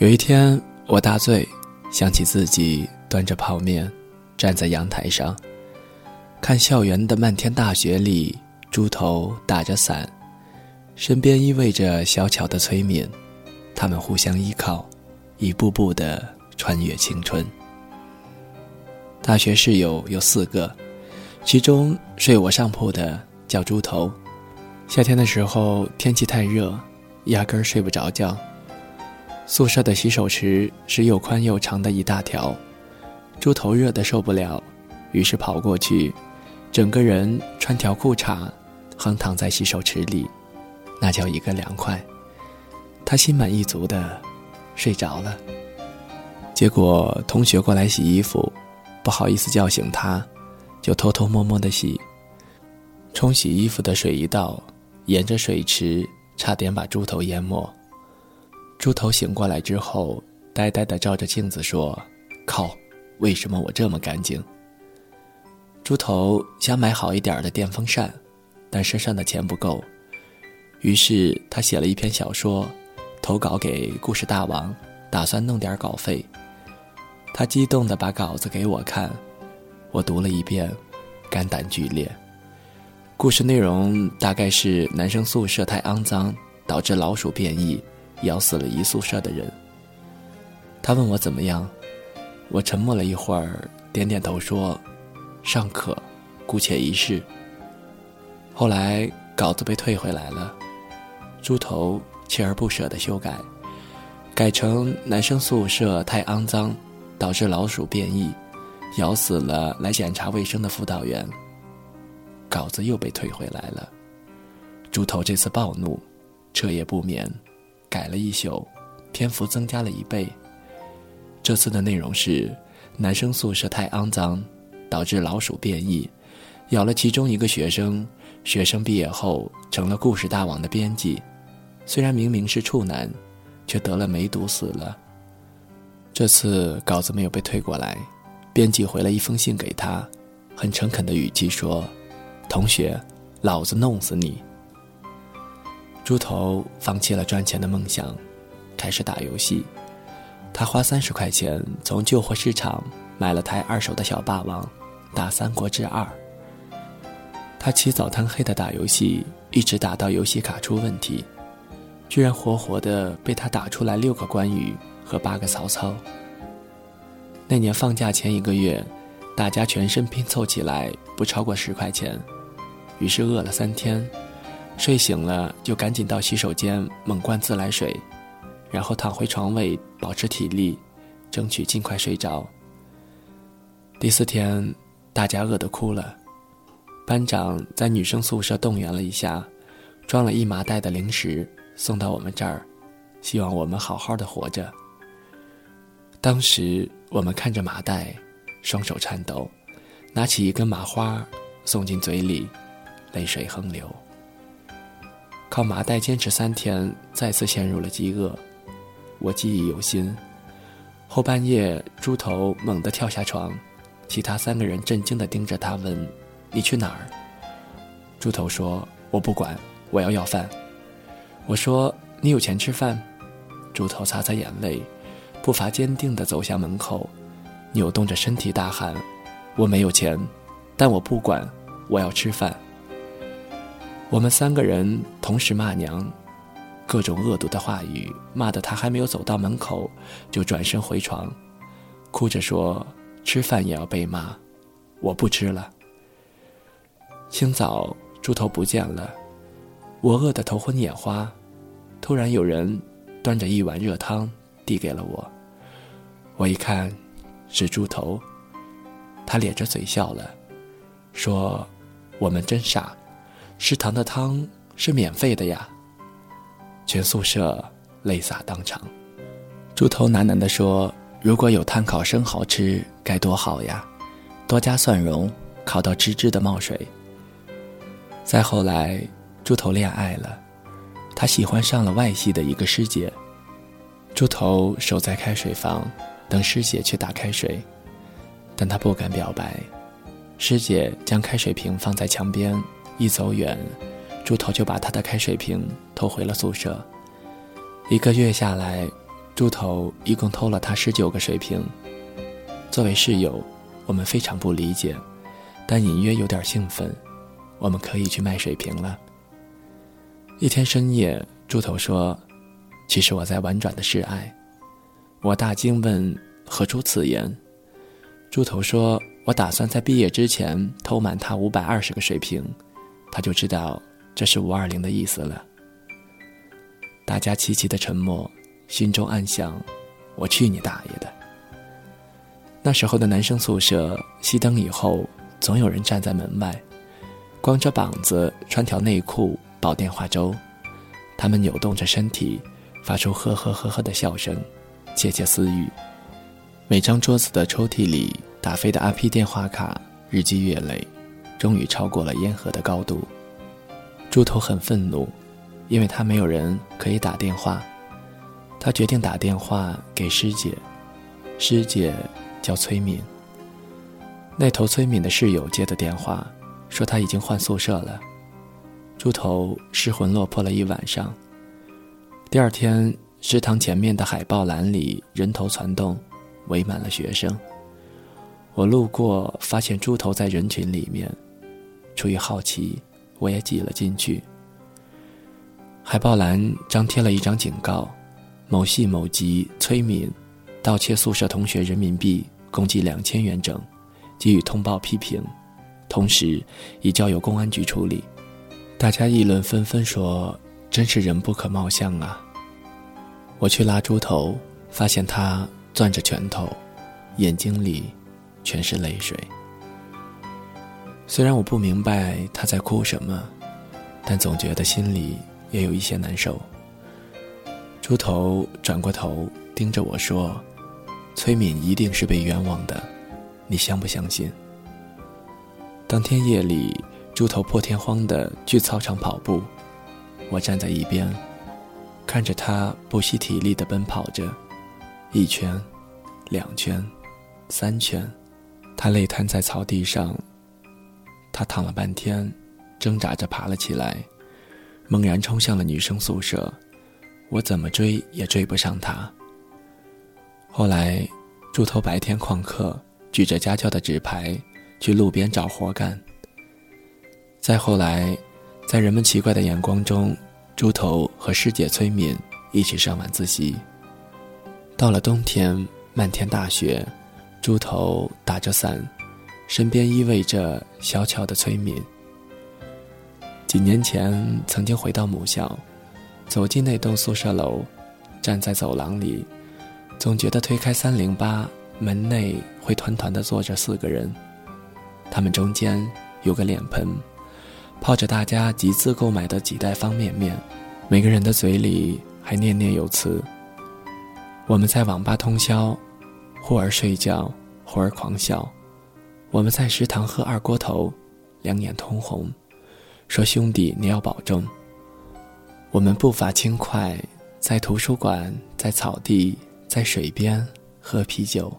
有一天，我大醉，想起自己端着泡面，站在阳台上，看校园的漫天大雪里，猪头打着伞，身边依偎着小巧的崔敏，他们互相依靠，一步步的穿越青春。大学室友有四个，其中睡我上铺的叫猪头。夏天的时候，天气太热，压根儿睡不着觉。宿舍的洗手池是又宽又长的一大条，猪头热得受不了，于是跑过去，整个人穿条裤衩，横躺在洗手池里，那叫一个凉快。他心满意足的睡着了。结果同学过来洗衣服。不好意思叫醒他，就偷偷摸摸的洗。冲洗衣服的水一倒，沿着水池差点把猪头淹没。猪头醒过来之后，呆呆的照着镜子说：“靠，为什么我这么干净？”猪头想买好一点的电风扇，但身上的钱不够，于是他写了一篇小说，投稿给故事大王，打算弄点稿费。他激动地把稿子给我看，我读了一遍，肝胆俱裂。故事内容大概是男生宿舍太肮脏，导致老鼠变异，咬死了一宿舍的人。他问我怎么样，我沉默了一会儿，点点头说：“尚可，姑且一试。”后来稿子被退回来了，猪头锲而不舍地修改，改成男生宿舍太肮脏。导致老鼠变异，咬死了来检查卫生的辅导员。稿子又被退回来了。猪头这次暴怒，彻夜不眠，改了一宿，篇幅增加了一倍。这次的内容是：男生宿舍太肮脏，导致老鼠变异，咬了其中一个学生。学生毕业后成了故事大王的编辑，虽然明明是处男，却得了梅毒死了。这次稿子没有被退过来，编辑回了一封信给他，很诚恳的语气说：“同学，老子弄死你。”猪头放弃了赚钱的梦想，开始打游戏。他花三十块钱从旧货市场买了台二手的小霸王，打《三国志二》。他起早贪黑的打游戏，一直打到游戏卡出问题，居然活活的被他打出来六个关羽。和八个曹操。那年放假前一个月，大家全身拼凑起来不超过十块钱，于是饿了三天，睡醒了就赶紧到洗手间猛灌自来水，然后躺回床位保持体力，争取尽快睡着。第四天，大家饿得哭了，班长在女生宿舍动员了一下，装了一麻袋的零食送到我们这儿，希望我们好好的活着。当时我们看着麻袋，双手颤抖，拿起一根麻花送进嘴里，泪水横流。靠麻袋坚持三天，再次陷入了饥饿。我记忆犹新。后半夜，猪头猛地跳下床，其他三个人震惊地盯着他，问：“你去哪儿？”猪头说：“我不管，我要要饭。”我说：“你有钱吃饭？”猪头擦擦眼泪。步伐坚定地走向门口，扭动着身体大喊：“我没有钱，但我不管，我要吃饭。”我们三个人同时骂娘，各种恶毒的话语，骂得他还没有走到门口，就转身回床，哭着说：“吃饭也要被骂，我不吃了。”清早，猪头不见了，我饿得头昏眼花，突然有人端着一碗热汤。递给了我，我一看，是猪头，他咧着嘴笑了，说：“我们真傻，食堂的汤是免费的呀。”全宿舍泪洒当场。猪头喃喃地说：“如果有碳烤生蚝吃，该多好呀！多加蒜蓉，烤到吱吱的冒水。”再后来，猪头恋爱了，他喜欢上了外系的一个师姐。猪头守在开水房，等师姐去打开水，但他不敢表白。师姐将开水瓶放在墙边，一走远，猪头就把他的开水瓶偷回了宿舍。一个月下来，猪头一共偷了他十九个水瓶。作为室友，我们非常不理解，但隐约有点兴奋。我们可以去卖水瓶了。一天深夜，猪头说：“其实我在婉转的示爱。”我大惊，问：“何出此言？”猪头说：“我打算在毕业之前偷满他五百二十个水瓶，他就知道这是五二零的意思了。”大家齐齐的沉默，心中暗想：“我去你大爷的！”那时候的男生宿舍，熄灯以后，总有人站在门外，光着膀子，穿条内裤，煲电话粥。他们扭动着身体，发出呵呵呵呵的笑声，窃窃私语。每张桌子的抽屉里打飞的 IP 电话卡日积月累，终于超过了烟盒的高度。猪头很愤怒。因为他没有人可以打电话，他决定打电话给师姐。师姐叫崔敏。那头崔敏的室友接的电话，说他已经换宿舍了。猪头失魂落魄了一晚上。第二天，食堂前面的海报栏里人头攒动，围满了学生。我路过，发现猪头在人群里面，出于好奇，我也挤了进去。海报栏张贴了一张警告：某系某级崔敏盗窃宿舍同学人民币共计两千元整，给予通报批评，同时已交由公安局处理。大家议论纷纷，说真是人不可貌相啊！我去拉猪头，发现他攥着拳头，眼睛里全是泪水。虽然我不明白他在哭什么，但总觉得心里……也有一些难受。猪头转过头盯着我说：“崔敏一定是被冤枉的，你相不相信？”当天夜里，猪头破天荒的去操场跑步，我站在一边，看着他不惜体力的奔跑着，一圈，两圈，三圈，他累瘫在草地上。他躺了半天，挣扎着爬了起来。猛然冲向了女生宿舍，我怎么追也追不上他。后来，猪头白天旷课，举着家教的纸牌去路边找活干。再后来，在人们奇怪的眼光中，猪头和师姐崔敏一起上晚自习。到了冬天，漫天大雪，猪头打着伞，身边依偎着小巧的崔敏。几年前，曾经回到母校，走进那栋宿舍楼，站在走廊里，总觉得推开三零八门内会团团的坐着四个人，他们中间有个脸盆，泡着大家集资购买的几袋方便面，每个人的嘴里还念念有词。我们在网吧通宵，忽而睡觉，忽而狂笑；我们在食堂喝二锅头，两眼通红。说：“兄弟，你要保重。”我们步伐轻快，在图书馆，在草地，在水边喝啤酒，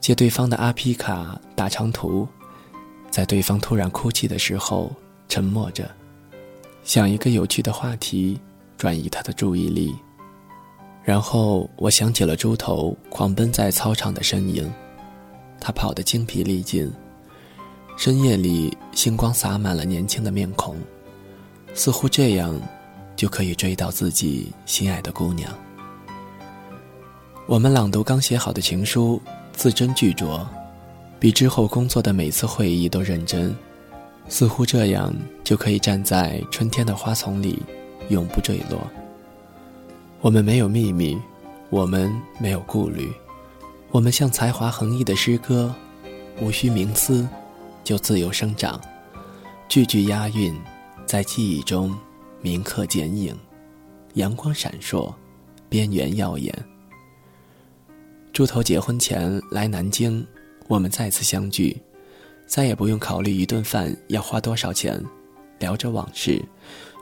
借对方的阿皮卡打长途，在对方突然哭泣的时候沉默着，想一个有趣的话题转移他的注意力。然后我想起了猪头狂奔在操场的身影，他跑得精疲力尽。深夜里，星光洒满了年轻的面孔，似乎这样，就可以追到自己心爱的姑娘。我们朗读刚写好的情书，字斟句酌，比之后工作的每次会议都认真，似乎这样就可以站在春天的花丛里，永不坠落。我们没有秘密，我们没有顾虑，我们像才华横溢的诗歌，无需冥思。就自由生长，句句押韵，在记忆中铭刻剪影，阳光闪烁，边缘耀眼。猪头结婚前来南京，我们再次相聚，再也不用考虑一顿饭要花多少钱，聊着往事，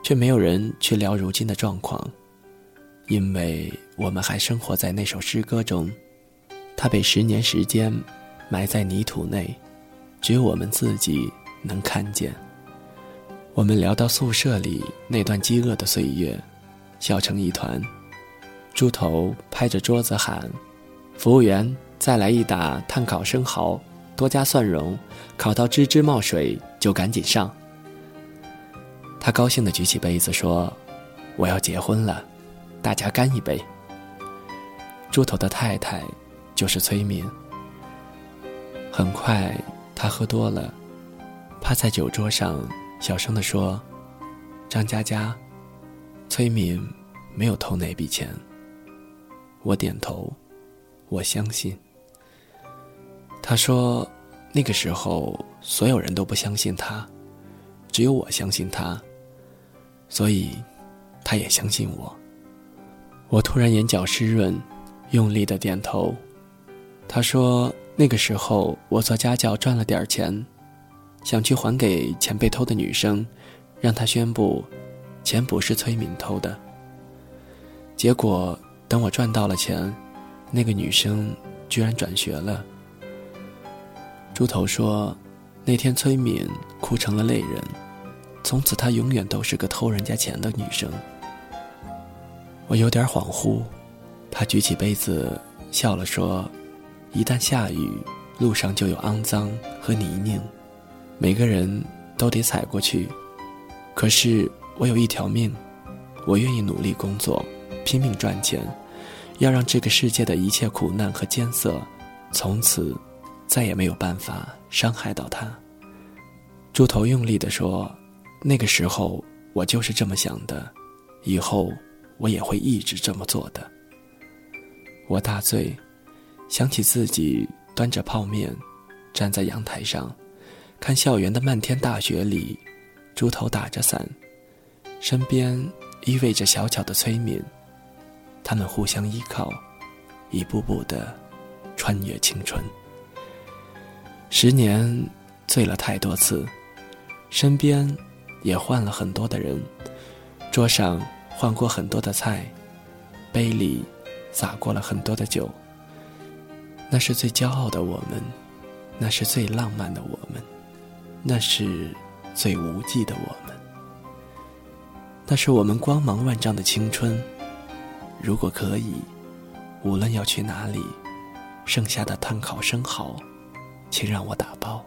却没有人去聊如今的状况，因为我们还生活在那首诗歌中，它被十年时间埋在泥土内。只有我们自己能看见。我们聊到宿舍里那段饥饿的岁月，笑成一团。猪头拍着桌子喊：“服务员，再来一打炭烤生蚝，多加蒜蓉，烤到吱吱冒水就赶紧上。”他高兴地举起杯子说：“我要结婚了，大家干一杯。”猪头的太太就是崔敏。很快，他喝多了，趴在酒桌上，小声地说：“张佳佳，崔敏没有偷那笔钱。”我点头，我相信。他说：“那个时候，所有人都不相信他，只有我相信他，所以他也相信我。”我突然眼角湿润。用力的点头，他说：“那个时候我做家教赚了点钱，想去还给钱被偷的女生，让她宣布，钱不是崔敏偷的。结果等我赚到了钱，那个女生居然转学了。”猪头说：“那天崔敏哭成了泪人，从此她永远都是个偷人家钱的女生。”我有点恍惚。他举起杯子，笑了说：“一旦下雨，路上就有肮脏和泥泞，每个人都得踩过去。可是我有一条命，我愿意努力工作，拼命赚钱，要让这个世界的一切苦难和艰涩，从此再也没有办法伤害到他。”猪头用力地说：“那个时候我就是这么想的，以后我也会一直这么做的。”我大醉，想起自己端着泡面，站在阳台上，看校园的漫天大雪里，猪头打着伞，身边依偎着小巧的崔敏，他们互相依靠，一步步的穿越青春。十年醉了太多次，身边也换了很多的人，桌上换过很多的菜，杯里。洒过了很多的酒，那是最骄傲的我们，那是最浪漫的我们，那是最无忌的我们，那是我们光芒万丈的青春。如果可以，无论要去哪里，剩下的碳烤生蚝，请让我打包。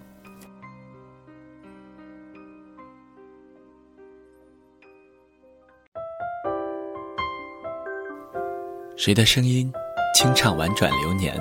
谁的声音清唱婉转流年？